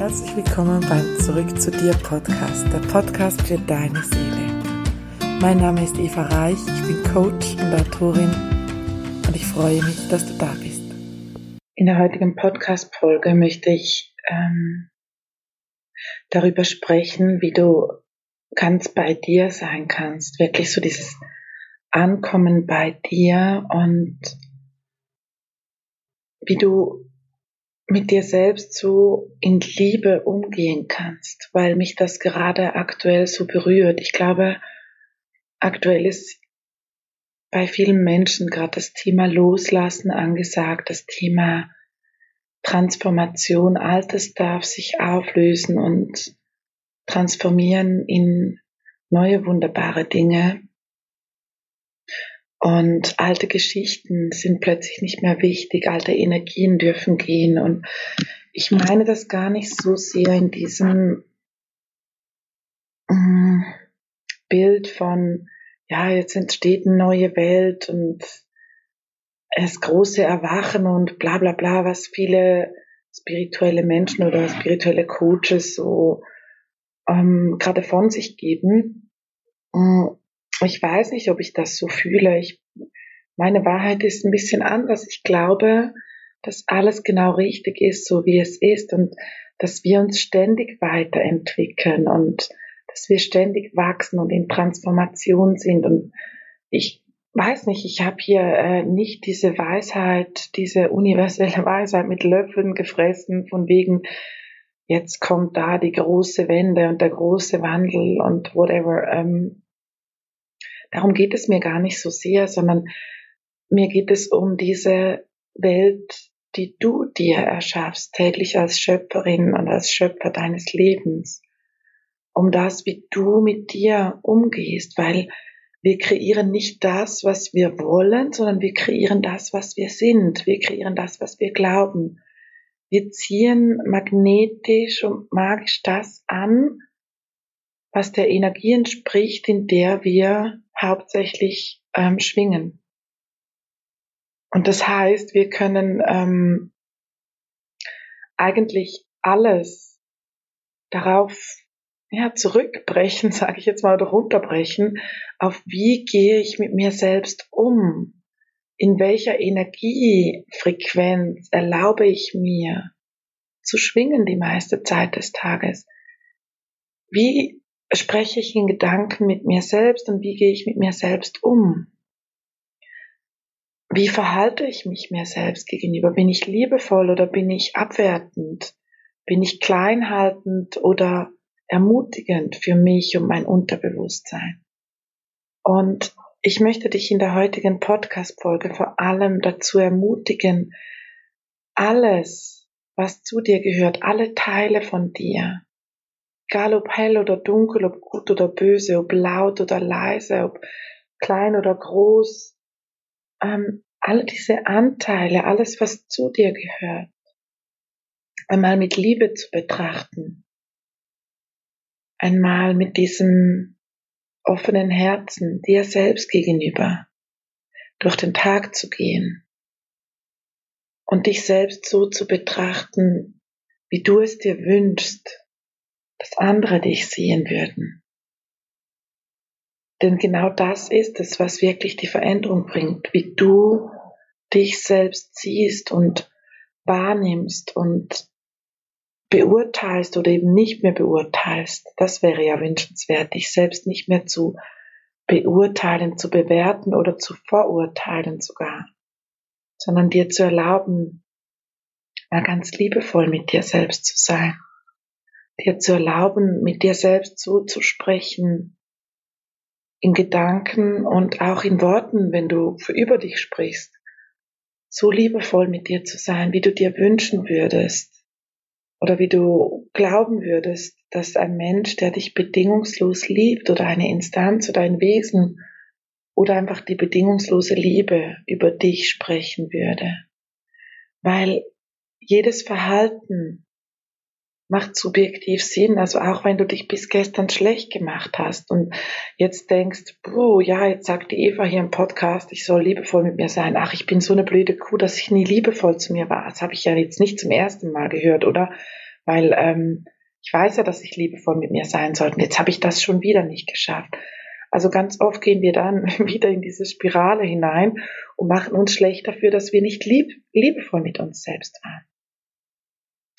Herzlich willkommen beim Zurück zu dir Podcast, der Podcast für deine Seele. Mein Name ist Eva Reich, ich bin Coach und Autorin und ich freue mich, dass du da bist. In der heutigen Podcast-Folge möchte ich ähm, darüber sprechen, wie du ganz bei dir sein kannst, wirklich so dieses Ankommen bei dir und wie du mit dir selbst so in Liebe umgehen kannst, weil mich das gerade aktuell so berührt. Ich glaube, aktuell ist bei vielen Menschen gerade das Thema Loslassen angesagt, das Thema Transformation, Altes darf sich auflösen und transformieren in neue wunderbare Dinge. Und alte Geschichten sind plötzlich nicht mehr wichtig, alte Energien dürfen gehen. Und ich meine das gar nicht so sehr in diesem mm, Bild von, ja, jetzt entsteht eine neue Welt und das große Erwachen und bla bla bla, was viele spirituelle Menschen oder spirituelle Coaches so ähm, gerade von sich geben. Mm, ich weiß nicht, ob ich das so fühle. Ich, meine Wahrheit ist ein bisschen anders. Ich glaube, dass alles genau richtig ist, so wie es ist und dass wir uns ständig weiterentwickeln und dass wir ständig wachsen und in Transformation sind. Und ich weiß nicht, ich habe hier äh, nicht diese Weisheit, diese universelle Weisheit mit Löffeln gefressen, von wegen, jetzt kommt da die große Wende und der große Wandel und whatever. Ähm, Darum geht es mir gar nicht so sehr, sondern mir geht es um diese Welt, die du dir erschaffst, täglich als Schöpferin und als Schöpfer deines Lebens. Um das, wie du mit dir umgehst, weil wir kreieren nicht das, was wir wollen, sondern wir kreieren das, was wir sind. Wir kreieren das, was wir glauben. Wir ziehen magnetisch und magisch das an, was der Energie entspricht, in der wir hauptsächlich ähm, schwingen. Und das heißt, wir können ähm, eigentlich alles darauf ja, zurückbrechen, sage ich jetzt mal, oder runterbrechen, auf wie gehe ich mit mir selbst um? In welcher Energiefrequenz erlaube ich mir zu schwingen die meiste Zeit des Tages? Wie spreche ich in Gedanken mit mir selbst und wie gehe ich mit mir selbst um? Wie verhalte ich mich mir selbst gegenüber? Bin ich liebevoll oder bin ich abwertend? Bin ich kleinhaltend oder ermutigend für mich und mein Unterbewusstsein? Und ich möchte dich in der heutigen Podcast-Folge vor allem dazu ermutigen, alles, was zu dir gehört, alle Teile von dir, egal ob hell oder dunkel, ob gut oder böse, ob laut oder leise, ob klein oder groß, ähm, alle diese Anteile, alles, was zu dir gehört, einmal mit Liebe zu betrachten, einmal mit diesem offenen Herzen dir selbst gegenüber durch den Tag zu gehen und dich selbst so zu betrachten, wie du es dir wünschst, dass andere dich sehen würden. Denn genau das ist es, was wirklich die Veränderung bringt, wie du dich selbst siehst und wahrnimmst und beurteilst oder eben nicht mehr beurteilst. Das wäre ja wünschenswert, dich selbst nicht mehr zu beurteilen, zu bewerten oder zu verurteilen sogar, sondern dir zu erlauben, mal ganz liebevoll mit dir selbst zu sein dir zu erlauben, mit dir selbst so zu sprechen, in Gedanken und auch in Worten, wenn du über dich sprichst, so liebevoll mit dir zu sein, wie du dir wünschen würdest oder wie du glauben würdest, dass ein Mensch, der dich bedingungslos liebt oder eine Instanz oder ein Wesen oder einfach die bedingungslose Liebe über dich sprechen würde. Weil jedes Verhalten, macht subjektiv Sinn. Also auch wenn du dich bis gestern schlecht gemacht hast und jetzt denkst, oh ja, jetzt sagt die Eva hier im Podcast, ich soll liebevoll mit mir sein. Ach, ich bin so eine blöde Kuh, dass ich nie liebevoll zu mir war. Das habe ich ja jetzt nicht zum ersten Mal gehört. Oder weil ähm, ich weiß ja, dass ich liebevoll mit mir sein sollte. Jetzt habe ich das schon wieder nicht geschafft. Also ganz oft gehen wir dann wieder in diese Spirale hinein und machen uns schlecht dafür, dass wir nicht lieb, liebevoll mit uns selbst waren.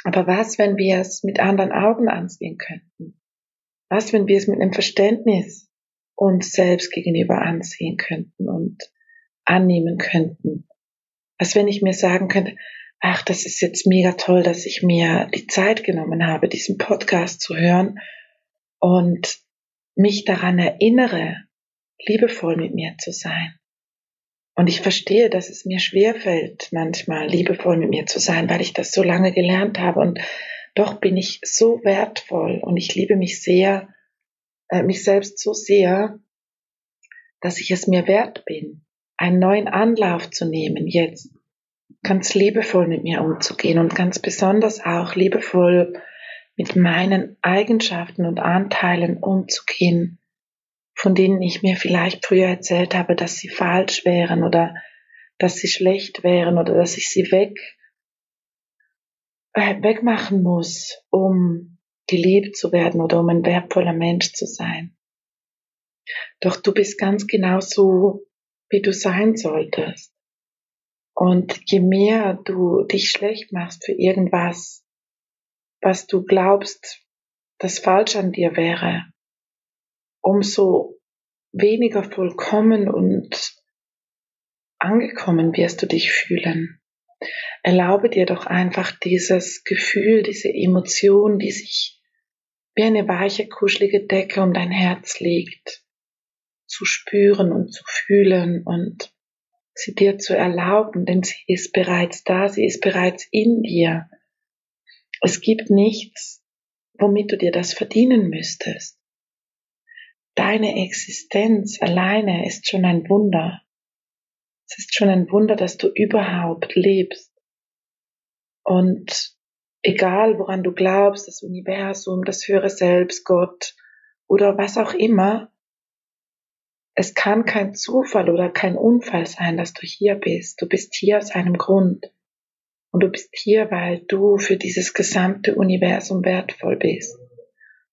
Aber was, wenn wir es mit anderen Augen ansehen könnten? Was, wenn wir es mit einem Verständnis uns selbst gegenüber ansehen könnten und annehmen könnten? Was, wenn ich mir sagen könnte, ach, das ist jetzt mega toll, dass ich mir die Zeit genommen habe, diesen Podcast zu hören und mich daran erinnere, liebevoll mit mir zu sein. Und ich verstehe, dass es mir schwerfällt, manchmal liebevoll mit mir zu sein, weil ich das so lange gelernt habe. Und doch bin ich so wertvoll und ich liebe mich sehr, äh, mich selbst so sehr, dass ich es mir wert bin, einen neuen Anlauf zu nehmen, jetzt ganz liebevoll mit mir umzugehen und ganz besonders auch liebevoll mit meinen Eigenschaften und Anteilen umzugehen, von denen ich mir vielleicht früher erzählt habe, dass sie falsch wären oder dass sie schlecht wären oder dass ich sie weg äh, wegmachen muss, um geliebt zu werden oder um ein wertvoller Mensch zu sein. Doch du bist ganz genau so, wie du sein solltest. Und je mehr du dich schlecht machst für irgendwas, was du glaubst, das falsch an dir wäre, umso weniger vollkommen und angekommen wirst du dich fühlen. Erlaube dir doch einfach dieses Gefühl, diese Emotion, die sich wie eine weiche, kuschelige Decke um dein Herz legt, zu spüren und zu fühlen und sie dir zu erlauben, denn sie ist bereits da, sie ist bereits in dir. Es gibt nichts, womit du dir das verdienen müsstest. Deine Existenz alleine ist schon ein Wunder. Es ist schon ein Wunder, dass du überhaupt lebst. Und egal woran du glaubst, das Universum, das höhere Selbst, Gott oder was auch immer, es kann kein Zufall oder kein Unfall sein, dass du hier bist. Du bist hier aus einem Grund. Und du bist hier, weil du für dieses gesamte Universum wertvoll bist.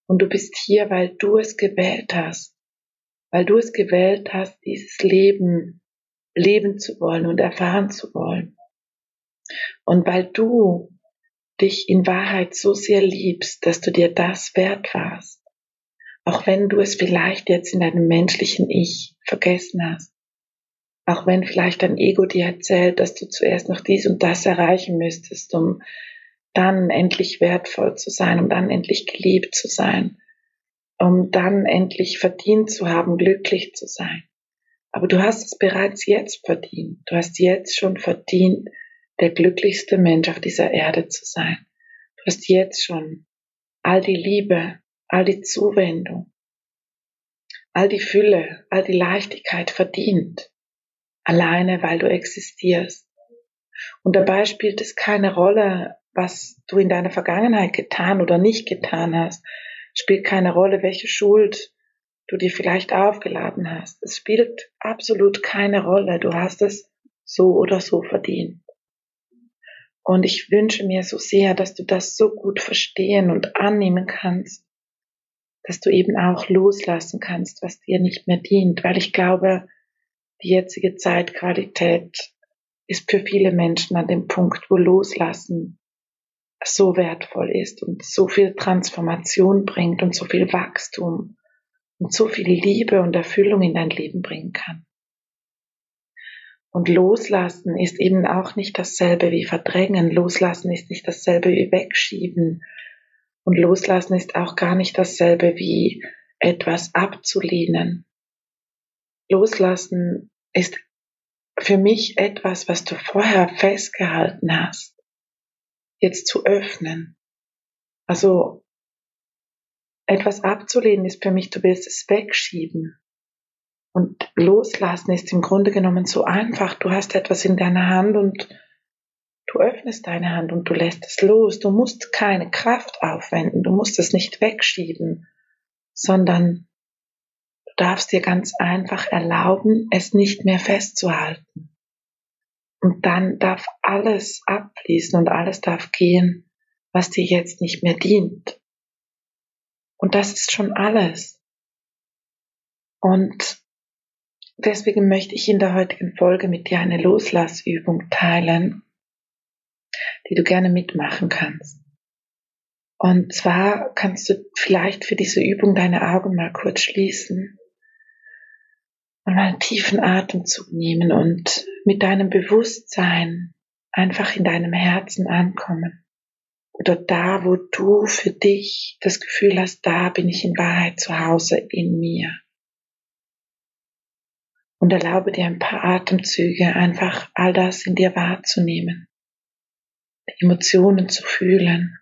Und du bist hier, weil du es gewählt hast. Weil du es gewählt hast, dieses Leben leben zu wollen und erfahren zu wollen. Und weil du dich in Wahrheit so sehr liebst, dass du dir das wert warst. Auch wenn du es vielleicht jetzt in deinem menschlichen Ich vergessen hast. Auch wenn vielleicht dein Ego dir erzählt, dass du zuerst noch dies und das erreichen müsstest, um dann endlich wertvoll zu sein, um dann endlich geliebt zu sein, um dann endlich verdient zu haben, glücklich zu sein. Aber du hast es bereits jetzt verdient. Du hast jetzt schon verdient, der glücklichste Mensch auf dieser Erde zu sein. Du hast jetzt schon all die Liebe, all die Zuwendung, all die Fülle, all die Leichtigkeit verdient alleine weil du existierst. Und dabei spielt es keine Rolle, was du in deiner Vergangenheit getan oder nicht getan hast. Spielt keine Rolle, welche Schuld du dir vielleicht aufgeladen hast. Es spielt absolut keine Rolle. Du hast es so oder so verdient. Und ich wünsche mir so sehr, dass du das so gut verstehen und annehmen kannst, dass du eben auch loslassen kannst, was dir nicht mehr dient, weil ich glaube, die jetzige Zeitqualität ist für viele Menschen an dem Punkt, wo Loslassen so wertvoll ist und so viel Transformation bringt und so viel Wachstum und so viel Liebe und Erfüllung in dein Leben bringen kann. Und Loslassen ist eben auch nicht dasselbe wie Verdrängen. Loslassen ist nicht dasselbe wie Wegschieben. Und Loslassen ist auch gar nicht dasselbe wie etwas abzulehnen. Loslassen ist für mich etwas, was du vorher festgehalten hast, jetzt zu öffnen. Also etwas abzulehnen ist für mich, du willst es wegschieben. Und loslassen ist im Grunde genommen so einfach. Du hast etwas in deiner Hand und du öffnest deine Hand und du lässt es los. Du musst keine Kraft aufwenden, du musst es nicht wegschieben, sondern darfst dir ganz einfach erlauben, es nicht mehr festzuhalten. Und dann darf alles abfließen und alles darf gehen, was dir jetzt nicht mehr dient. Und das ist schon alles. Und deswegen möchte ich in der heutigen Folge mit dir eine Loslassübung teilen, die du gerne mitmachen kannst. Und zwar kannst du vielleicht für diese Übung deine Augen mal kurz schließen und einen tiefen Atemzug nehmen und mit deinem Bewusstsein einfach in deinem Herzen ankommen. Oder da, wo du für dich das Gefühl hast, da bin ich in Wahrheit zu Hause in mir. Und erlaube dir ein paar Atemzüge, einfach all das in dir wahrzunehmen, die Emotionen zu fühlen,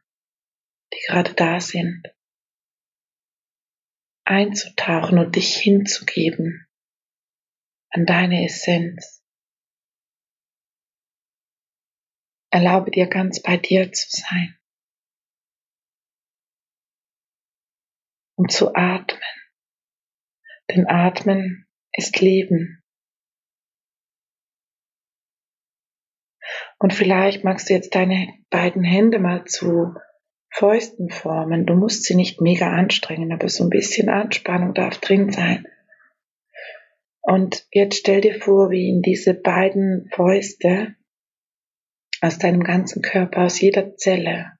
die gerade da sind, einzutauchen und dich hinzugeben an deine Essenz. Erlaube dir ganz bei dir zu sein und zu atmen. Denn Atmen ist Leben. Und vielleicht magst du jetzt deine beiden Hände mal zu Fäusten formen. Du musst sie nicht mega anstrengen, aber so ein bisschen Anspannung darf drin sein. Und jetzt stell dir vor, wie in diese beiden Fäuste aus deinem ganzen Körper, aus jeder Zelle,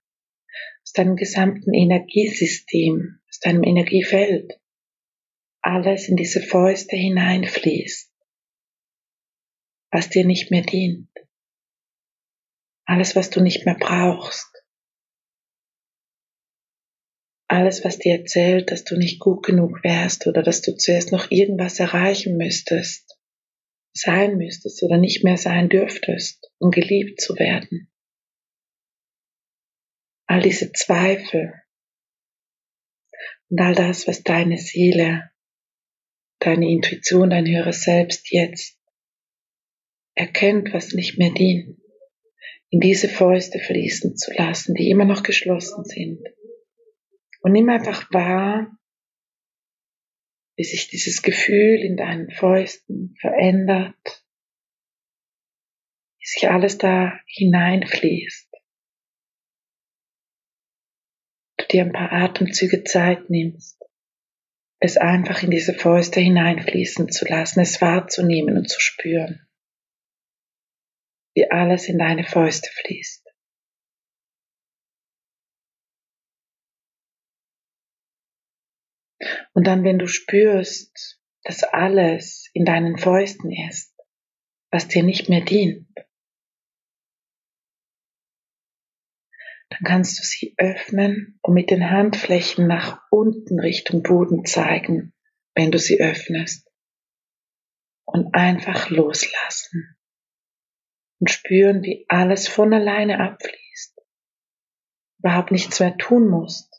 aus deinem gesamten Energiesystem, aus deinem Energiefeld, alles in diese Fäuste hineinfließt, was dir nicht mehr dient, alles, was du nicht mehr brauchst, alles, was dir erzählt, dass du nicht gut genug wärst oder dass du zuerst noch irgendwas erreichen müsstest, sein müsstest oder nicht mehr sein dürftest, um geliebt zu werden. All diese Zweifel und all das, was deine Seele, deine Intuition, dein höheres Selbst jetzt erkennt, was nicht mehr dient, in diese Fäuste fließen zu lassen, die immer noch geschlossen sind und nimm einfach wahr, wie sich dieses Gefühl in deinen Fäusten verändert, wie sich alles da hineinfließt. Du dir ein paar Atemzüge Zeit nimmst, es einfach in diese Fäuste hineinfließen zu lassen, es wahrzunehmen und zu spüren, wie alles in deine Fäuste fließt. Und dann, wenn du spürst, dass alles in deinen Fäusten ist, was dir nicht mehr dient, dann kannst du sie öffnen und mit den Handflächen nach unten Richtung Boden zeigen, wenn du sie öffnest. Und einfach loslassen. Und spüren, wie alles von alleine abfließt. Überhaupt nichts mehr tun musst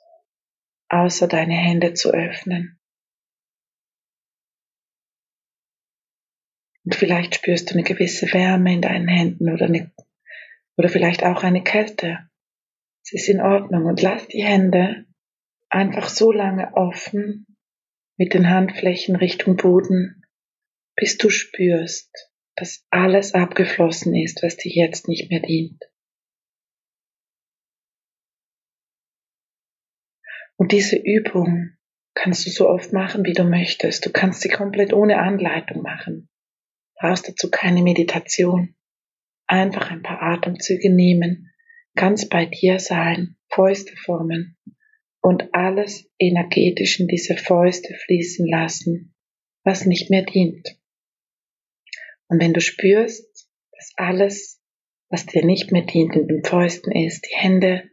außer deine Hände zu öffnen. Und vielleicht spürst du eine gewisse Wärme in deinen Händen oder, eine, oder vielleicht auch eine Kälte. Es ist in Ordnung und lass die Hände einfach so lange offen mit den Handflächen Richtung Boden, bis du spürst, dass alles abgeflossen ist, was dir jetzt nicht mehr dient. Und diese Übung kannst du so oft machen, wie du möchtest. Du kannst sie komplett ohne Anleitung machen. Brauchst dazu keine Meditation. Einfach ein paar Atemzüge nehmen, ganz bei dir sein, Fäuste formen und alles energetisch in diese Fäuste fließen lassen, was nicht mehr dient. Und wenn du spürst, dass alles, was dir nicht mehr dient, in den Fäusten ist, die Hände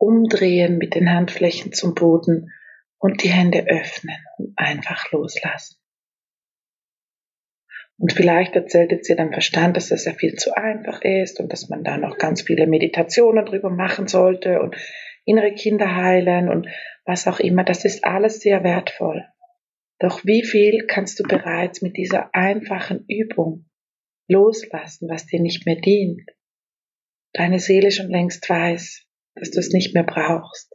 umdrehen mit den Handflächen zum Boden und die Hände öffnen und einfach loslassen. Und vielleicht erzählt jetzt dir dein Verstand, dass das ja viel zu einfach ist und dass man da noch ganz viele Meditationen drüber machen sollte und innere Kinder heilen und was auch immer. Das ist alles sehr wertvoll. Doch wie viel kannst du bereits mit dieser einfachen Übung loslassen, was dir nicht mehr dient? Deine Seele schon längst weiß, dass du es nicht mehr brauchst.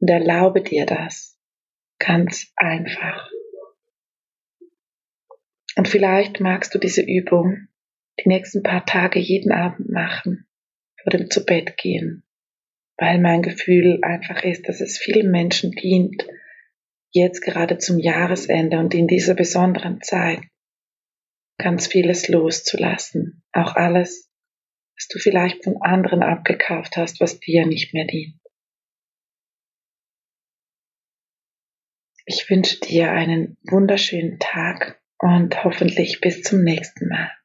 Und erlaube dir das. Ganz einfach. Und vielleicht magst du diese Übung die nächsten paar Tage jeden Abend machen, vor dem zu Bett gehen. weil mein Gefühl einfach ist, dass es vielen Menschen dient, jetzt gerade zum Jahresende und in dieser besonderen Zeit ganz vieles loszulassen. Auch alles, was du vielleicht von anderen abgekauft hast, was dir nicht mehr dient. Ich wünsche dir einen wunderschönen Tag und hoffentlich bis zum nächsten Mal.